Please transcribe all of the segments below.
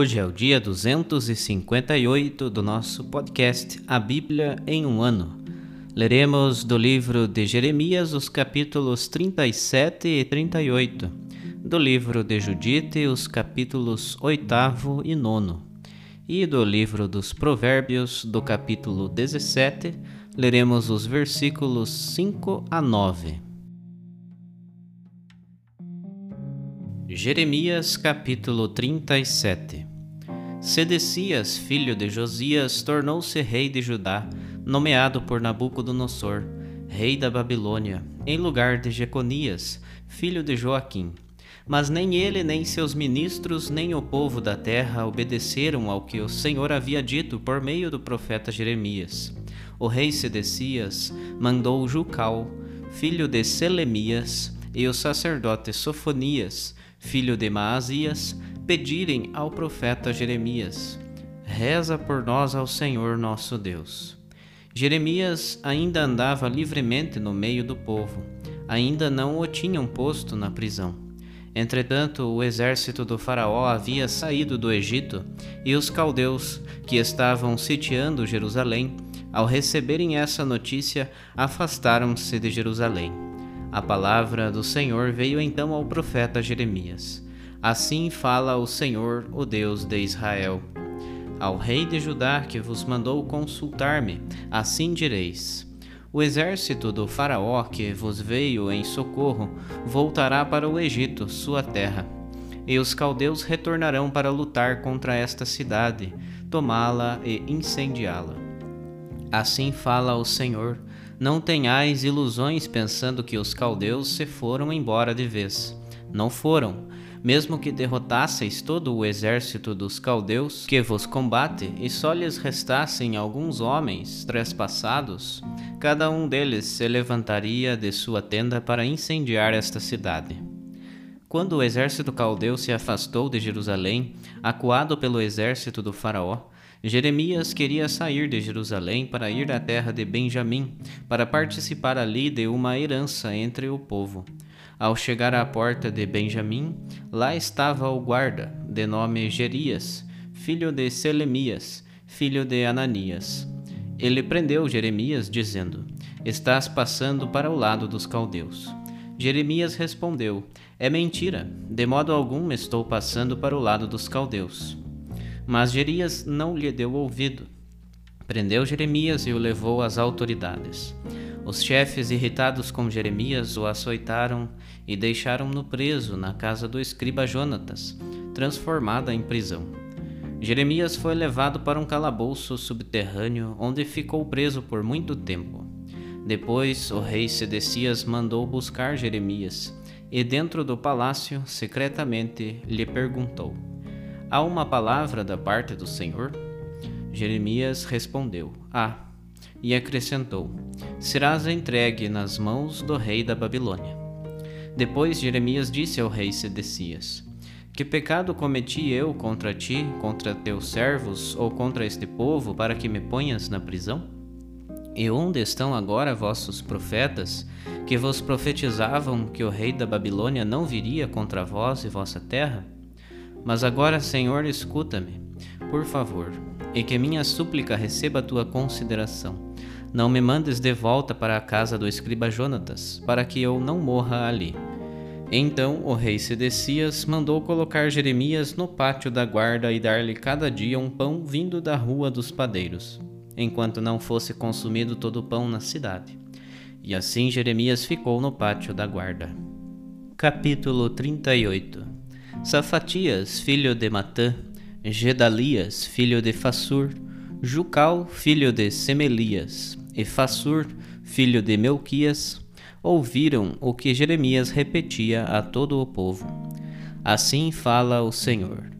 Hoje é o dia 258 do nosso podcast A Bíblia em um Ano. Leremos do livro de Jeremias os capítulos 37 e 38, do livro de Judite os capítulos 8 e 9, e do livro dos Provérbios, do capítulo 17, leremos os versículos 5 a 9. Jeremias capítulo 37 Sedecias, filho de Josias, tornou-se rei de Judá, nomeado por Nabucodonosor, rei da Babilônia, em lugar de Jeconias, filho de Joaquim. Mas nem ele, nem seus ministros, nem o povo da terra obedeceram ao que o Senhor havia dito por meio do profeta Jeremias. O rei Sedecias mandou Jucal, filho de Selemias, e o sacerdote Sofonias, filho de Maasias, pedirem ao profeta Jeremias: Reza por nós ao Senhor nosso Deus. Jeremias ainda andava livremente no meio do povo, ainda não o tinham posto na prisão. Entretanto, o exército do Faraó havia saído do Egito e os caldeus, que estavam sitiando Jerusalém, ao receberem essa notícia, afastaram-se de Jerusalém. A palavra do Senhor veio então ao profeta Jeremias. Assim fala o Senhor, o Deus de Israel. Ao rei de Judá que vos mandou consultar-me, assim direis: O exército do Faraó que vos veio em socorro voltará para o Egito, sua terra. E os caldeus retornarão para lutar contra esta cidade, tomá-la e incendiá-la. Assim fala o Senhor não tenhais ilusões pensando que os caldeus se foram embora de vez. Não foram. Mesmo que derrotasseis todo o exército dos caldeus que vos combate, e só lhes restassem alguns homens trespassados, cada um deles se levantaria de sua tenda para incendiar esta cidade. Quando o exército caldeu se afastou de Jerusalém, acuado pelo exército do Faraó, Jeremias queria sair de Jerusalém para ir à terra de Benjamim, para participar ali de uma herança entre o povo. Ao chegar à porta de Benjamim, lá estava o guarda, de nome Gerias, filho de Selemias, filho de Ananias. Ele prendeu Jeremias, dizendo: Estás passando para o lado dos caldeus. Jeremias respondeu: É mentira, de modo algum estou passando para o lado dos caldeus. Mas Jerias não lhe deu ouvido. Prendeu Jeremias e o levou às autoridades. Os chefes, irritados com Jeremias, o açoitaram e deixaram-no preso na casa do escriba Jonatas, transformada em prisão. Jeremias foi levado para um calabouço subterrâneo, onde ficou preso por muito tempo. Depois, o rei Sedecias mandou buscar Jeremias, e dentro do palácio, secretamente, lhe perguntou: Há uma palavra da parte do Senhor? Jeremias respondeu. Ah, e acrescentou: Serás entregue nas mãos do rei da Babilônia. Depois Jeremias disse ao rei Sedecias: Que pecado cometi eu contra ti, contra teus servos ou contra este povo, para que me ponhas na prisão? E onde estão agora vossos profetas, que vos profetizavam que o rei da Babilônia não viria contra vós e vossa terra? Mas agora, Senhor, escuta-me, por favor, e que minha súplica receba a tua consideração. Não me mandes de volta para a casa do escriba Jonatas, para que eu não morra ali. Então o rei Sedecias mandou colocar Jeremias no pátio da guarda e dar-lhe cada dia um pão vindo da rua dos padeiros, enquanto não fosse consumido todo o pão na cidade. E assim Jeremias ficou no pátio da guarda. Capítulo 38 Safatias, filho de Matã, Gedalias, filho de Fassur, Jucal, filho de Semelias, e Fassur, filho de Melquias, ouviram o que Jeremias repetia a todo o povo. Assim fala o Senhor: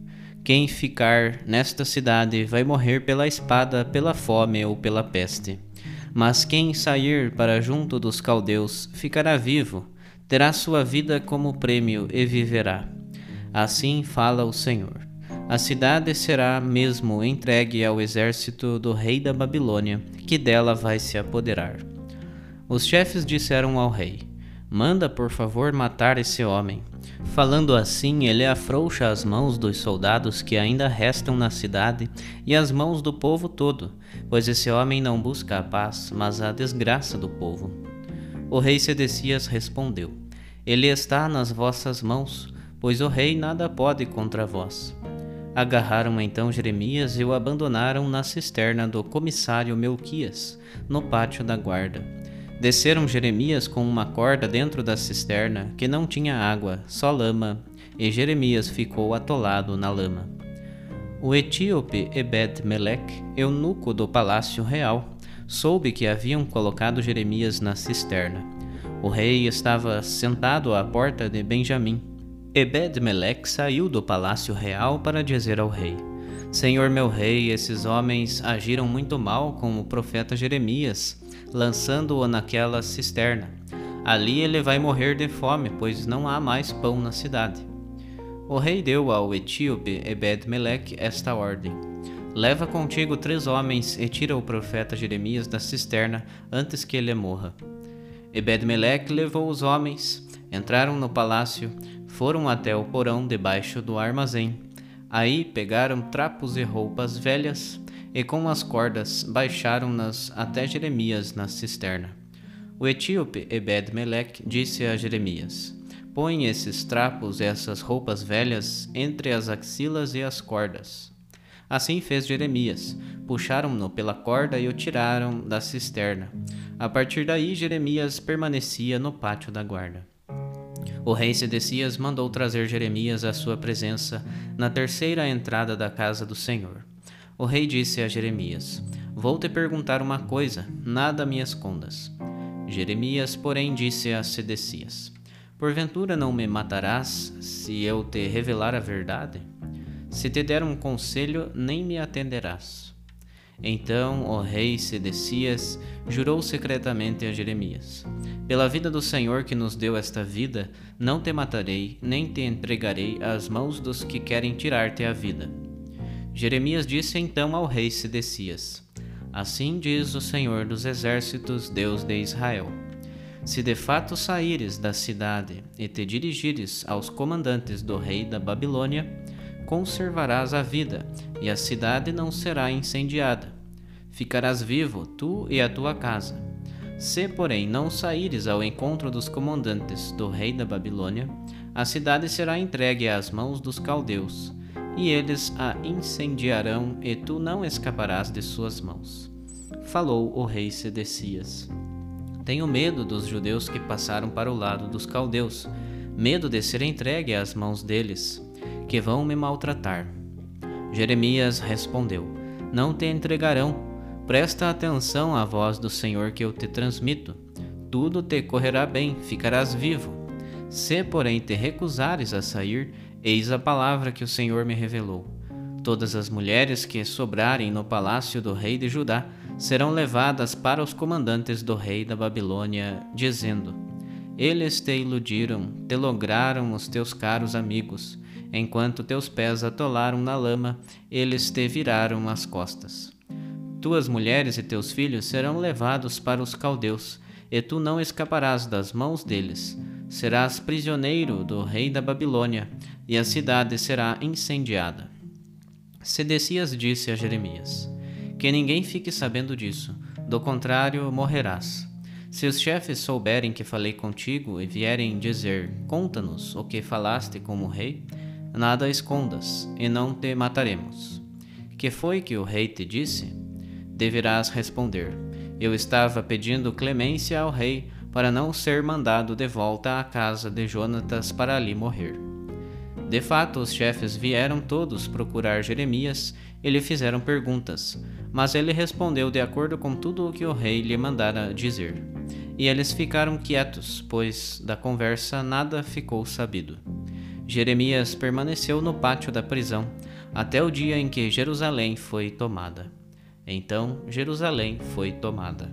Quem ficar nesta cidade vai morrer pela espada, pela fome ou pela peste. Mas quem sair para junto dos caldeus ficará vivo, terá sua vida como prêmio e viverá. Assim fala o Senhor. A cidade será mesmo entregue ao exército do rei da Babilônia, que dela vai se apoderar. Os chefes disseram ao rei: Manda, por favor, matar esse homem. Falando assim, ele afrouxa as mãos dos soldados que ainda restam na cidade e as mãos do povo todo, pois esse homem não busca a paz, mas a desgraça do povo. O rei Sedecias respondeu: Ele está nas vossas mãos, pois o rei nada pode contra vós. Agarraram então Jeremias e o abandonaram na cisterna do comissário Melquias, no pátio da guarda. Desceram Jeremias com uma corda dentro da cisterna, que não tinha água, só lama, e Jeremias ficou atolado na lama. O etíope Ebed-Melech, eunuco do palácio real, soube que haviam colocado Jeremias na cisterna. O rei estava sentado à porta de Benjamim Ebed-Melech saiu do palácio real para dizer ao rei: Senhor meu rei, esses homens agiram muito mal com o profeta Jeremias, lançando-o naquela cisterna. Ali ele vai morrer de fome, pois não há mais pão na cidade. O rei deu ao etíope Ebed-Melech esta ordem: Leva contigo três homens e tira o profeta Jeremias da cisterna antes que ele morra. Ebed-Melech levou os homens, entraram no palácio, foram até o porão debaixo do armazém. Aí pegaram trapos e roupas velhas e com as cordas baixaram-nas até Jeremias na cisterna. O etíope Ebed-Melech disse a Jeremias: Põe esses trapos e essas roupas velhas entre as axilas e as cordas. Assim fez Jeremias. Puxaram-no pela corda e o tiraram da cisterna. A partir daí, Jeremias permanecia no pátio da guarda. O rei Sedecias mandou trazer Jeremias à sua presença na terceira entrada da casa do Senhor. O rei disse a Jeremias: Vou te perguntar uma coisa, nada me escondas. Jeremias, porém, disse a Sedecias: Porventura não me matarás se eu te revelar a verdade? Se te der um conselho, nem me atenderás. Então o rei Sedecias jurou secretamente a Jeremias: Pela vida do Senhor que nos deu esta vida, não te matarei, nem te entregarei às mãos dos que querem tirar-te a vida. Jeremias disse então ao rei Sedecias: Assim diz o Senhor dos Exércitos, Deus de Israel: Se de fato saíres da cidade e te dirigires aos comandantes do rei da Babilônia, conservarás a vida, e a cidade não será incendiada. Ficarás vivo, tu e a tua casa. Se, porém, não saíres ao encontro dos comandantes do rei da Babilônia, a cidade será entregue às mãos dos caldeus, e eles a incendiarão, e tu não escaparás de suas mãos. Falou o rei Sedecias. Tenho medo dos judeus que passaram para o lado dos caldeus, medo de ser entregue às mãos deles, que vão me maltratar. Jeremias respondeu: Não te entregarão Presta atenção à voz do Senhor que eu te transmito. Tudo te correrá bem, ficarás vivo. Se, porém, te recusares a sair, eis a palavra que o Senhor me revelou. Todas as mulheres que sobrarem no palácio do rei de Judá serão levadas para os comandantes do rei da Babilônia, dizendo: Eles te iludiram, te lograram os teus caros amigos. Enquanto teus pés atolaram na lama, eles te viraram as costas. Tuas mulheres e teus filhos serão levados para os caldeus, e tu não escaparás das mãos deles. Serás prisioneiro do rei da Babilônia, e a cidade será incendiada. Sedecias disse a Jeremias: Que ninguém fique sabendo disso, do contrário, morrerás. Se os chefes souberem que falei contigo e vierem dizer: Conta-nos o que falaste com o rei, nada escondas, e não te mataremos. Que foi que o rei te disse? Deverás responder: Eu estava pedindo clemência ao rei para não ser mandado de volta à casa de Jonatas para ali morrer. De fato, os chefes vieram todos procurar Jeremias e lhe fizeram perguntas, mas ele respondeu de acordo com tudo o que o rei lhe mandara dizer. E eles ficaram quietos, pois da conversa nada ficou sabido. Jeremias permaneceu no pátio da prisão até o dia em que Jerusalém foi tomada. Então Jerusalém foi tomada.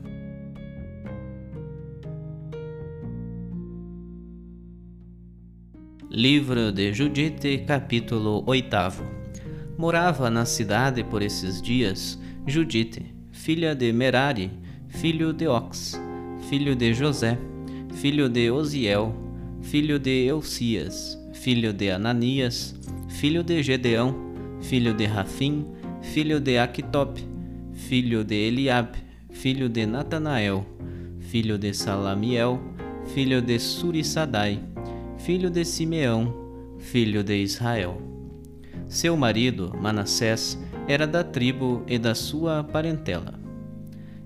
Livro de Judite, capítulo 8 Morava na cidade por esses dias Judite, filha de Merari, filho de Ox, filho de José, filho de Osiel, filho de Eucias, filho de Ananias, filho de Gedeão, filho de Rafim, filho de Aquitop, filho de Eliabe, filho de Natanael, filho de Salamiel, filho de Surissadai, filho de Simeão, filho de Israel. Seu marido, Manassés, era da tribo e da sua parentela.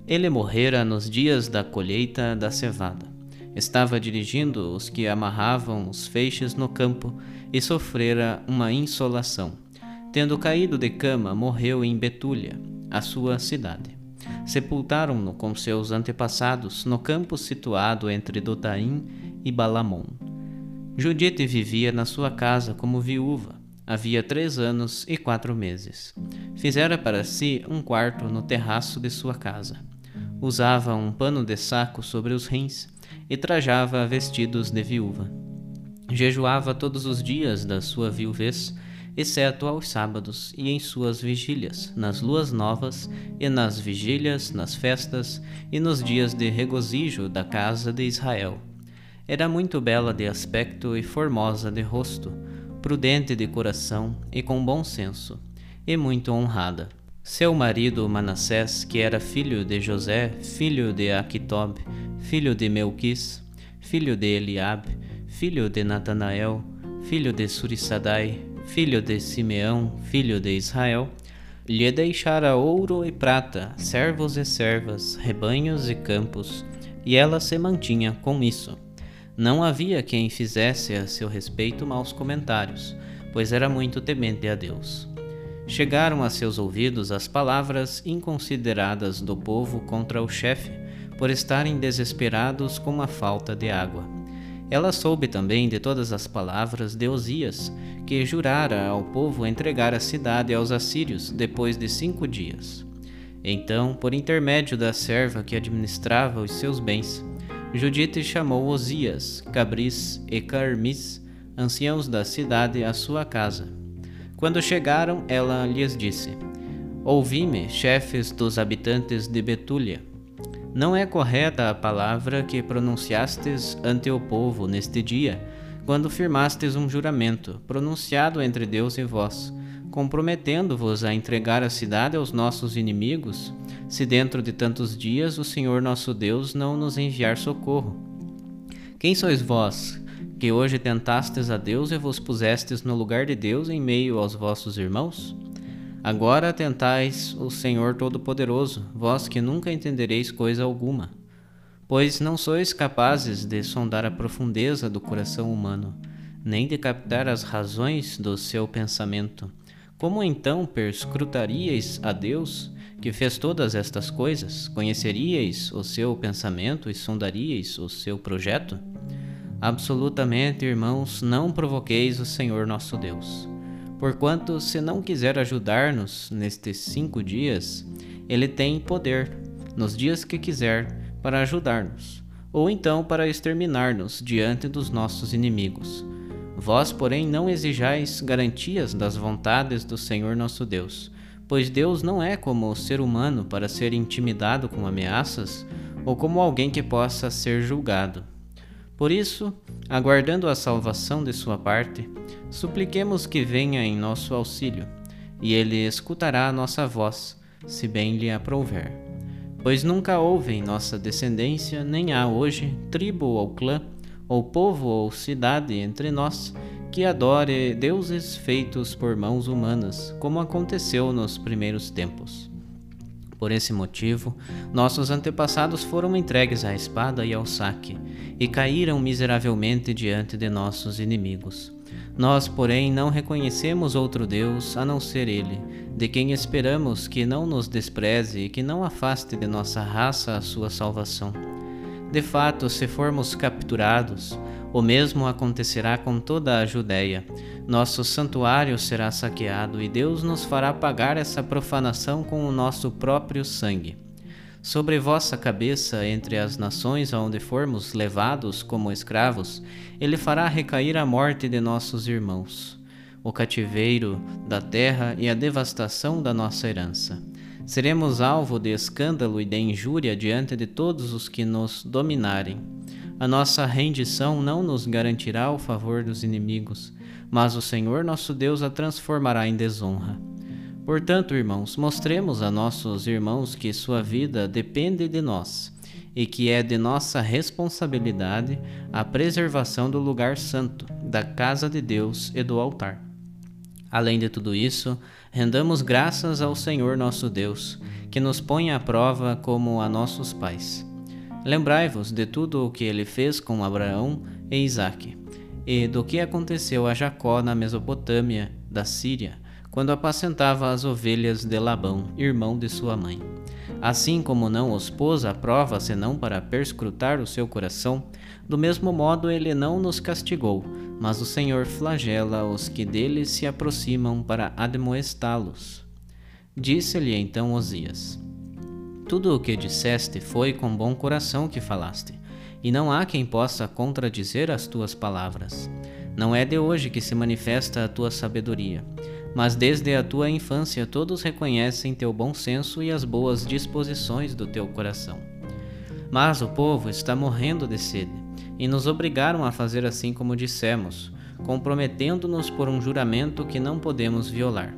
Ele morrera nos dias da colheita da cevada. Estava dirigindo os que amarravam os feixes no campo e sofrera uma insolação. Tendo caído de cama, morreu em Betúlia a sua cidade. Sepultaram-no com seus antepassados no campo situado entre Dotaim e Balamon. Judite vivia na sua casa como viúva. Havia três anos e quatro meses. Fizera para si um quarto no terraço de sua casa. Usava um pano de saco sobre os rins e trajava vestidos de viúva. Jejuava todos os dias da sua viuvez exceto aos sábados e em suas vigílias, nas luas novas e nas vigílias, nas festas e nos dias de regozijo da casa de Israel. Era muito bela de aspecto e formosa de rosto, prudente de coração e com bom senso, e muito honrada. Seu marido Manassés, que era filho de José, filho de Aquitob, filho de Melquis, filho de Eliabe, filho de Natanael, filho de Surissadai, filho de Simeão, filho de Israel, lhe deixara ouro e prata, servos e servas, rebanhos e campos, e ela se mantinha com isso. Não havia quem fizesse a seu respeito maus comentários, pois era muito temente a Deus. Chegaram a seus ouvidos as palavras inconsideradas do povo contra o chefe, por estarem desesperados com a falta de água. Ela soube também de todas as palavras de Osias, que jurara ao povo entregar a cidade aos assírios depois de cinco dias. Então, por intermédio da serva que administrava os seus bens, Judite chamou Osias, Cabris e Carmis, anciãos da cidade, à sua casa. Quando chegaram, ela lhes disse: Ouvi-me, chefes dos habitantes de Betúlia. Não é correta a palavra que pronunciastes ante o povo neste dia, quando firmastes um juramento, pronunciado entre Deus e vós, comprometendo-vos a entregar a cidade aos nossos inimigos, se dentro de tantos dias o Senhor nosso Deus não nos enviar socorro. Quem sois vós, que hoje tentastes a Deus e vos pusestes no lugar de Deus em meio aos vossos irmãos? Agora tentais o Senhor Todo-Poderoso, vós que nunca entendereis coisa alguma. Pois não sois capazes de sondar a profundeza do coração humano, nem de captar as razões do seu pensamento como então perscrutaríeis a Deus, que fez todas estas coisas? Conheceríeis o seu pensamento e sondaríeis o seu projeto? Absolutamente, irmãos, não provoqueis o Senhor nosso Deus. Porquanto, se não quiser ajudar-nos nestes cinco dias, ele tem poder, nos dias que quiser, para ajudar-nos, ou então para exterminar-nos diante dos nossos inimigos Vós, porém, não exijais garantias das vontades do Senhor nosso Deus, pois Deus não é como o ser humano para ser intimidado com ameaças ou como alguém que possa ser julgado. Por isso, aguardando a salvação de sua parte, supliquemos que venha em nosso auxílio, e ele escutará a nossa voz, se bem lhe aprouver. Pois nunca houve em nossa descendência, nem há hoje, tribo ou clã ou povo ou cidade entre nós que adore deuses feitos por mãos humanas, como aconteceu nos primeiros tempos. Por esse motivo, nossos antepassados foram entregues à espada e ao saque, e caíram miseravelmente diante de nossos inimigos. Nós, porém, não reconhecemos outro Deus a não ser Ele, de quem esperamos que não nos despreze e que não afaste de nossa raça a sua salvação. De fato, se formos capturados, o mesmo acontecerá com toda a Judéia. Nosso santuário será saqueado e Deus nos fará pagar essa profanação com o nosso próprio sangue. Sobre vossa cabeça, entre as nações aonde formos levados como escravos, ele fará recair a morte de nossos irmãos, o cativeiro da terra e a devastação da nossa herança. Seremos alvo de escândalo e de injúria diante de todos os que nos dominarem. A nossa rendição não nos garantirá o favor dos inimigos, mas o Senhor nosso Deus a transformará em desonra. Portanto, irmãos, mostremos a nossos irmãos que sua vida depende de nós e que é de nossa responsabilidade a preservação do lugar santo, da casa de Deus e do altar. Além de tudo isso, rendamos graças ao Senhor nosso Deus, que nos põe à prova como a nossos pais. Lembrai-vos de tudo o que ele fez com Abraão e Isaque, e do que aconteceu a Jacó na Mesopotâmia, da Síria, quando apacentava as ovelhas de Labão, irmão de sua mãe. Assim como não os pôs à prova senão para perscrutar o seu coração, do mesmo modo ele não nos castigou, mas o Senhor flagela os que dele se aproximam para admoestá-los. Disse-lhe então Osias: Tudo o que disseste foi com bom coração que falaste, e não há quem possa contradizer as tuas palavras. Não é de hoje que se manifesta a tua sabedoria, mas desde a tua infância todos reconhecem teu bom senso e as boas disposições do teu coração. Mas o povo está morrendo de sede e nos obrigaram a fazer assim como dissemos, comprometendo-nos por um juramento que não podemos violar.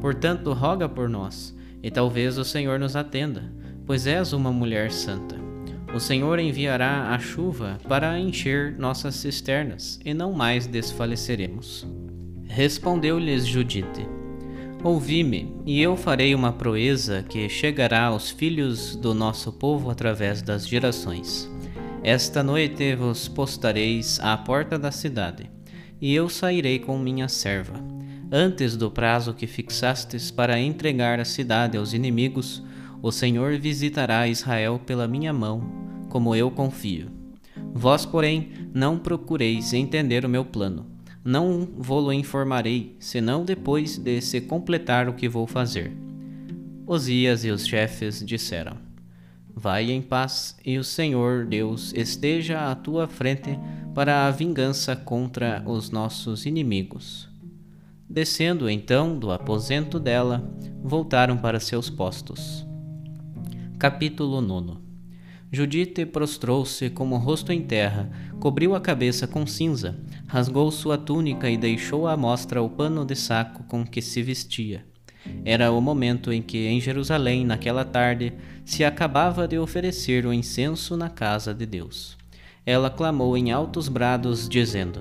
Portanto, roga por nós, e talvez o Senhor nos atenda, pois és uma mulher santa. O Senhor enviará a chuva para encher nossas cisternas, e não mais desfaleceremos. Respondeu-lhes Judite: Ouvi-me, e eu farei uma proeza que chegará aos filhos do nosso povo através das gerações. Esta noite vos postareis à porta da cidade, e eu sairei com minha serva. Antes do prazo que fixastes para entregar a cidade aos inimigos, o Senhor visitará Israel pela minha mão, como eu confio. Vós, porém, não procureis entender o meu plano. Não vou-lo informarei, senão depois de se completar o que vou fazer. Osias e os chefes disseram: Vai em paz, e o Senhor Deus esteja à tua frente para a vingança contra os nossos inimigos. Descendo então do aposento dela, voltaram para seus postos. Capítulo 9 Judite prostrou-se com o rosto em terra, cobriu a cabeça com cinza, rasgou sua túnica e deixou à mostra o pano de saco com que se vestia. Era o momento em que, em Jerusalém, naquela tarde, se acabava de oferecer o incenso na casa de Deus. Ela clamou em altos brados, dizendo: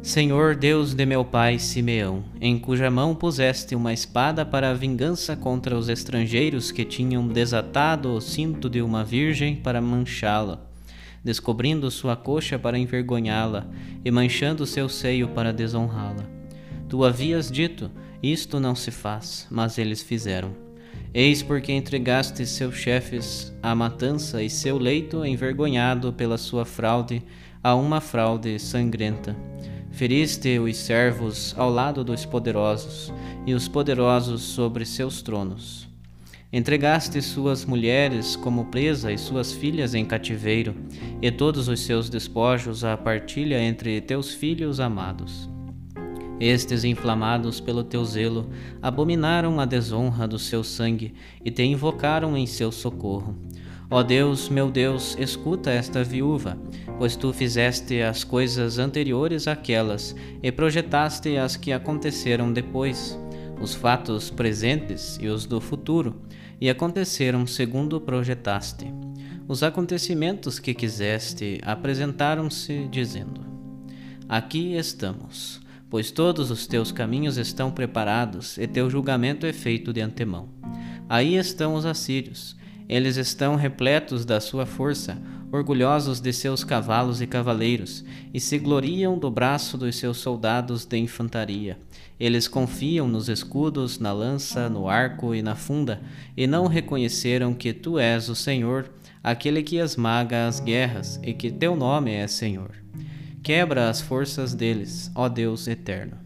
Senhor Deus de meu pai Simeão, em cuja mão puseste uma espada para a vingança contra os estrangeiros que tinham desatado o cinto de uma virgem para manchá-la, descobrindo sua coxa para envergonhá-la e manchando seu seio para desonrá-la. Tu havias dito: Isto não se faz, mas eles fizeram. Eis porque entregaste seus chefes à matança e seu leito envergonhado pela sua fraude a uma fraude sangrenta Feriste os servos ao lado dos poderosos, e os poderosos sobre seus tronos. Entregaste suas mulheres como presa e suas filhas em cativeiro, e todos os seus despojos à partilha entre teus filhos amados. Estes, inflamados pelo teu zelo, abominaram a desonra do seu sangue e te invocaram em seu socorro. Ó Deus, meu Deus, escuta esta viúva, pois tu fizeste as coisas anteriores àquelas e projetaste as que aconteceram depois, os fatos presentes e os do futuro, e aconteceram segundo projetaste. Os acontecimentos que quiseste apresentaram-se, dizendo: Aqui estamos, pois todos os teus caminhos estão preparados e teu julgamento é feito de antemão. Aí estão os assírios eles estão repletos da sua força, orgulhosos de seus cavalos e cavaleiros, e se gloriam do braço dos seus soldados de infantaria. Eles confiam nos escudos, na lança, no arco e na funda, e não reconheceram que tu és o Senhor, aquele que esmaga as guerras, e que teu nome é Senhor. Quebra as forças deles, ó Deus eterno.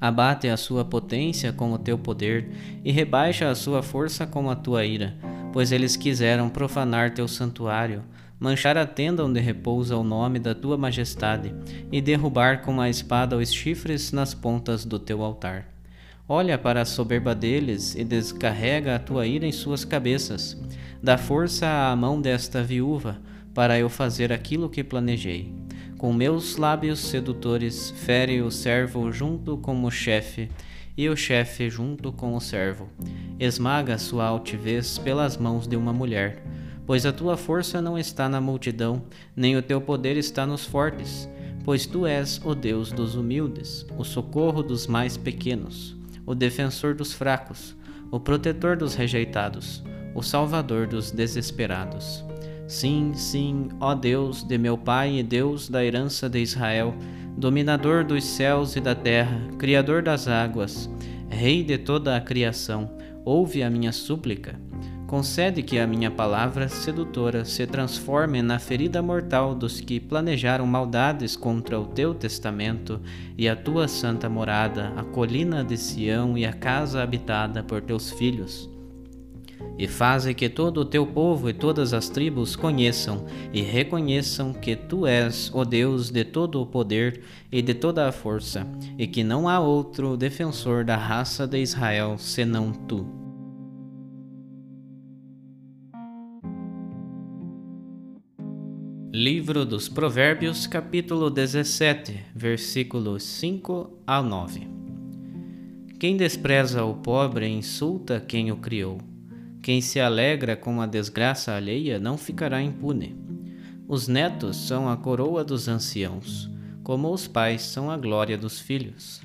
Abate a sua potência com o teu poder, e rebaixa a sua força com a tua ira pois eles quiseram profanar teu santuário, manchar a tenda onde repousa o nome da tua majestade e derrubar com a espada os chifres nas pontas do teu altar. Olha para a soberba deles e descarrega a tua ira em suas cabeças. Dá força à mão desta viúva para eu fazer aquilo que planejei. Com meus lábios sedutores, fere o servo junto com o chefe e o chefe junto com o servo. Esmaga sua altivez pelas mãos de uma mulher, pois a tua força não está na multidão, nem o teu poder está nos fortes, pois tu és o Deus dos humildes, o socorro dos mais pequenos, o defensor dos fracos, o protetor dos rejeitados, o salvador dos desesperados. Sim, sim, ó Deus de meu Pai e Deus da herança de Israel, dominador dos céus e da terra, criador das águas, rei de toda a criação, ouve a minha súplica. Concede que a minha palavra sedutora se transforme na ferida mortal dos que planejaram maldades contra o teu testamento e a tua santa morada, a colina de Sião e a casa habitada por teus filhos e faze que todo o teu povo e todas as tribos conheçam e reconheçam que tu és o Deus de todo o poder e de toda a força, e que não há outro defensor da raça de Israel senão tu. Livro dos Provérbios, capítulo 17, versículos 5 a 9. Quem despreza o pobre insulta quem o criou quem se alegra com a desgraça alheia não ficará impune. Os netos são a coroa dos anciãos, como os pais são a glória dos filhos.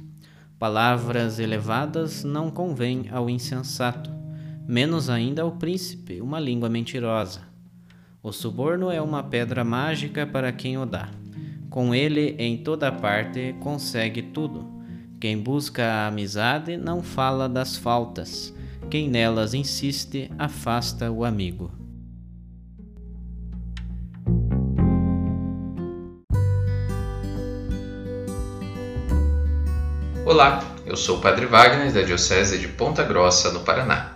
Palavras elevadas não convêm ao insensato, menos ainda ao príncipe, uma língua mentirosa. O suborno é uma pedra mágica para quem o dá. Com ele, em toda parte, consegue tudo. Quem busca a amizade não fala das faltas quem nelas insiste afasta o amigo. Olá, eu sou o Padre Wagner da Diocese de Ponta Grossa, no Paraná.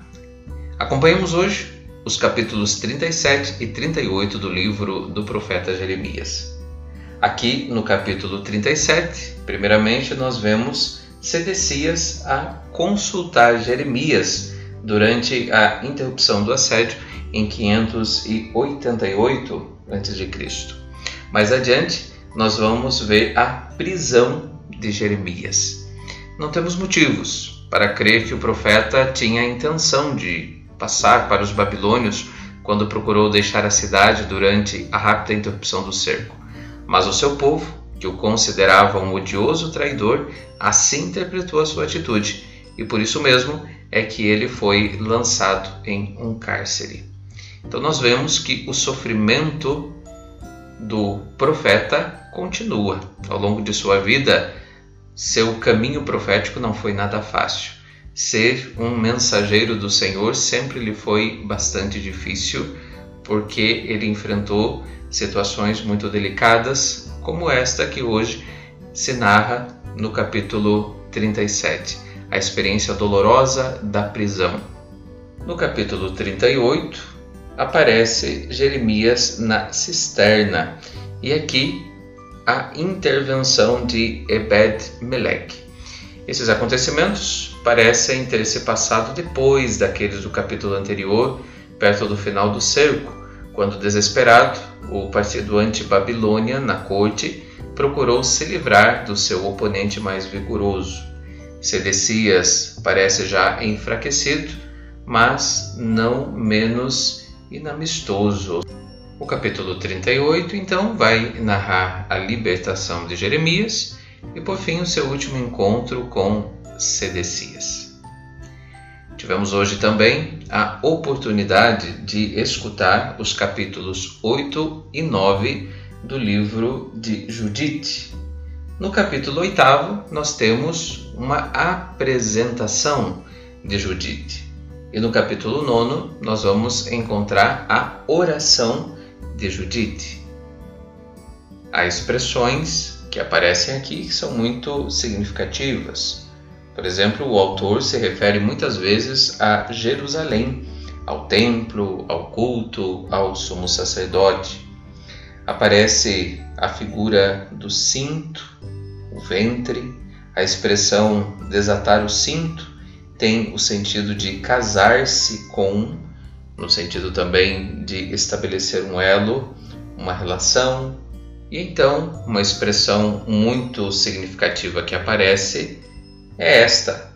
Acompanhamos hoje os capítulos 37 e 38 do livro do profeta Jeremias. Aqui no capítulo 37, primeiramente nós vemos Sedecias a consultar Jeremias durante a interrupção do assédio em 588 a.C. Mais adiante, nós vamos ver a prisão de Jeremias. Não temos motivos para crer que o profeta tinha a intenção de passar para os babilônios quando procurou deixar a cidade durante a rápida interrupção do cerco. Mas o seu povo, que o considerava um odioso traidor, assim interpretou a sua atitude, e por isso mesmo é que ele foi lançado em um cárcere. Então nós vemos que o sofrimento do profeta continua. Ao longo de sua vida, seu caminho profético não foi nada fácil. Ser um mensageiro do Senhor sempre lhe foi bastante difícil, porque ele enfrentou situações muito delicadas, como esta que hoje se narra no capítulo 37, a experiência dolorosa da prisão. No capítulo 38, aparece Jeremias na cisterna e aqui a intervenção de Ebed-Melech. Esses acontecimentos parecem ter se passado depois daqueles do capítulo anterior, perto do final do cerco, quando desesperado, o partido anti-Babilônia na corte procurou se livrar do seu oponente mais vigoroso. Sedecias parece já enfraquecido, mas não menos inamistoso. O capítulo 38, então, vai narrar a libertação de Jeremias e, por fim, o seu último encontro com Sedecias. Tivemos hoje também a oportunidade de escutar os capítulos 8 e 9 do livro de Judite. No capítulo 8, nós temos uma apresentação de Judite. E no capítulo 9 nós vamos encontrar a oração de Judite. Há expressões que aparecem aqui que são muito significativas. Por exemplo, o autor se refere muitas vezes a Jerusalém, ao templo, ao culto, ao sumo sacerdote. Aparece a figura do cinto, o ventre, a expressão desatar o cinto tem o sentido de casar-se com, no sentido também de estabelecer um elo, uma relação. E então, uma expressão muito significativa que aparece é esta: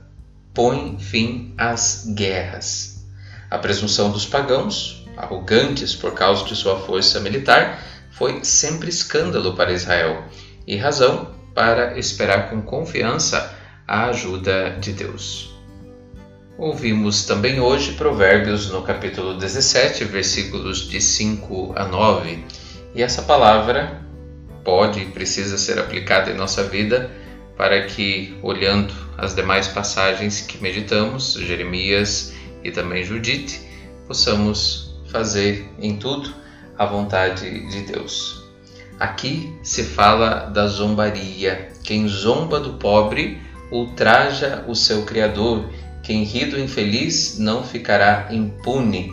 põe fim às guerras. A presunção dos pagãos, arrogantes por causa de sua força militar, foi sempre escândalo para Israel e razão para esperar com confiança a ajuda de Deus. Ouvimos também hoje Provérbios no capítulo 17, versículos de 5 a 9. E essa palavra pode e precisa ser aplicada em nossa vida para que, olhando as demais passagens que meditamos, Jeremias e também Judite, possamos fazer em tudo a vontade de Deus. Aqui se fala da zombaria. Quem zomba do pobre ultraja o seu Criador quem ri do infeliz não ficará impune.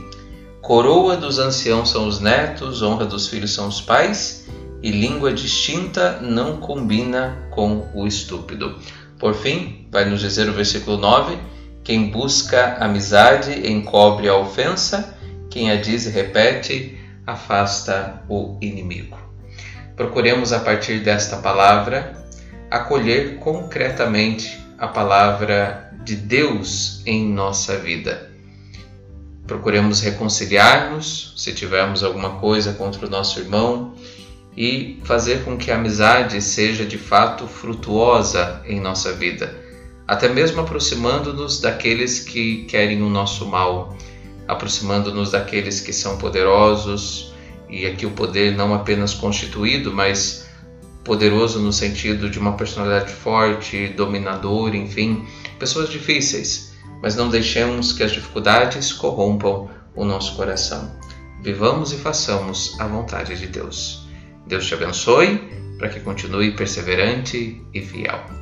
Coroa dos anciãos são os netos, honra dos filhos são os pais, e língua distinta não combina com o estúpido. Por fim, vai nos dizer o versículo 9: quem busca amizade encobre a ofensa, quem a diz e repete afasta o inimigo. Procuremos a partir desta palavra acolher concretamente a palavra de Deus em nossa vida. Procuremos reconciliar-nos se tivermos alguma coisa contra o nosso irmão e fazer com que a amizade seja de fato frutuosa em nossa vida, até mesmo aproximando-nos daqueles que querem o nosso mal, aproximando-nos daqueles que são poderosos, e aqui o poder não apenas constituído, mas poderoso no sentido de uma personalidade forte, dominador, enfim, pessoas difíceis, mas não deixemos que as dificuldades corrompam o nosso coração. Vivamos e façamos a vontade de Deus. Deus te abençoe para que continue perseverante e fiel.